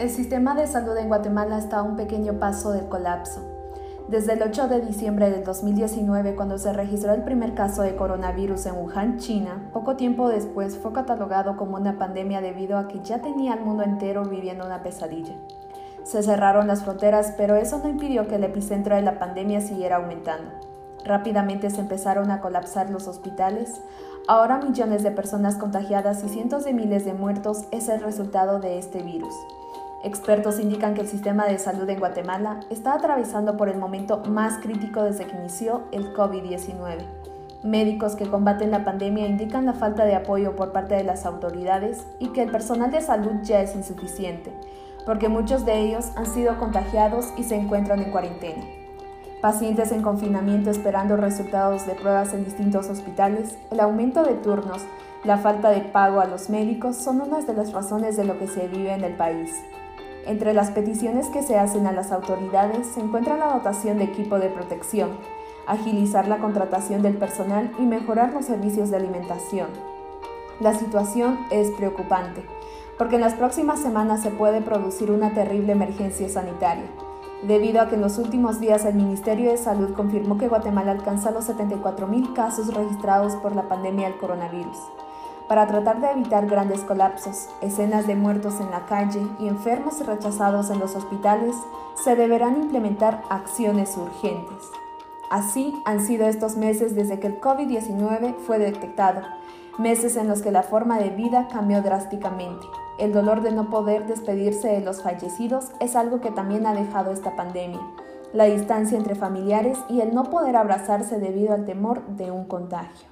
El sistema de salud en Guatemala está a un pequeño paso del colapso. Desde el 8 de diciembre del 2019, cuando se registró el primer caso de coronavirus en Wuhan, China, poco tiempo después fue catalogado como una pandemia debido a que ya tenía al mundo entero viviendo una pesadilla. Se cerraron las fronteras, pero eso no impidió que el epicentro de la pandemia siguiera aumentando. Rápidamente se empezaron a colapsar los hospitales. Ahora millones de personas contagiadas y cientos de miles de muertos es el resultado de este virus. Expertos indican que el sistema de salud en Guatemala está atravesando por el momento más crítico desde que inició el COVID-19. Médicos que combaten la pandemia indican la falta de apoyo por parte de las autoridades y que el personal de salud ya es insuficiente, porque muchos de ellos han sido contagiados y se encuentran en cuarentena. Pacientes en confinamiento esperando resultados de pruebas en distintos hospitales, el aumento de turnos, la falta de pago a los médicos son unas de las razones de lo que se vive en el país. Entre las peticiones que se hacen a las autoridades se encuentra la dotación de equipo de protección, agilizar la contratación del personal y mejorar los servicios de alimentación. La situación es preocupante, porque en las próximas semanas se puede producir una terrible emergencia sanitaria, debido a que en los últimos días el Ministerio de Salud confirmó que Guatemala alcanza los 74.000 casos registrados por la pandemia del coronavirus para tratar de evitar grandes colapsos, escenas de muertos en la calle y enfermos rechazados en los hospitales, se deberán implementar acciones urgentes. Así han sido estos meses desde que el COVID-19 fue detectado, meses en los que la forma de vida cambió drásticamente. El dolor de no poder despedirse de los fallecidos es algo que también ha dejado esta pandemia. La distancia entre familiares y el no poder abrazarse debido al temor de un contagio.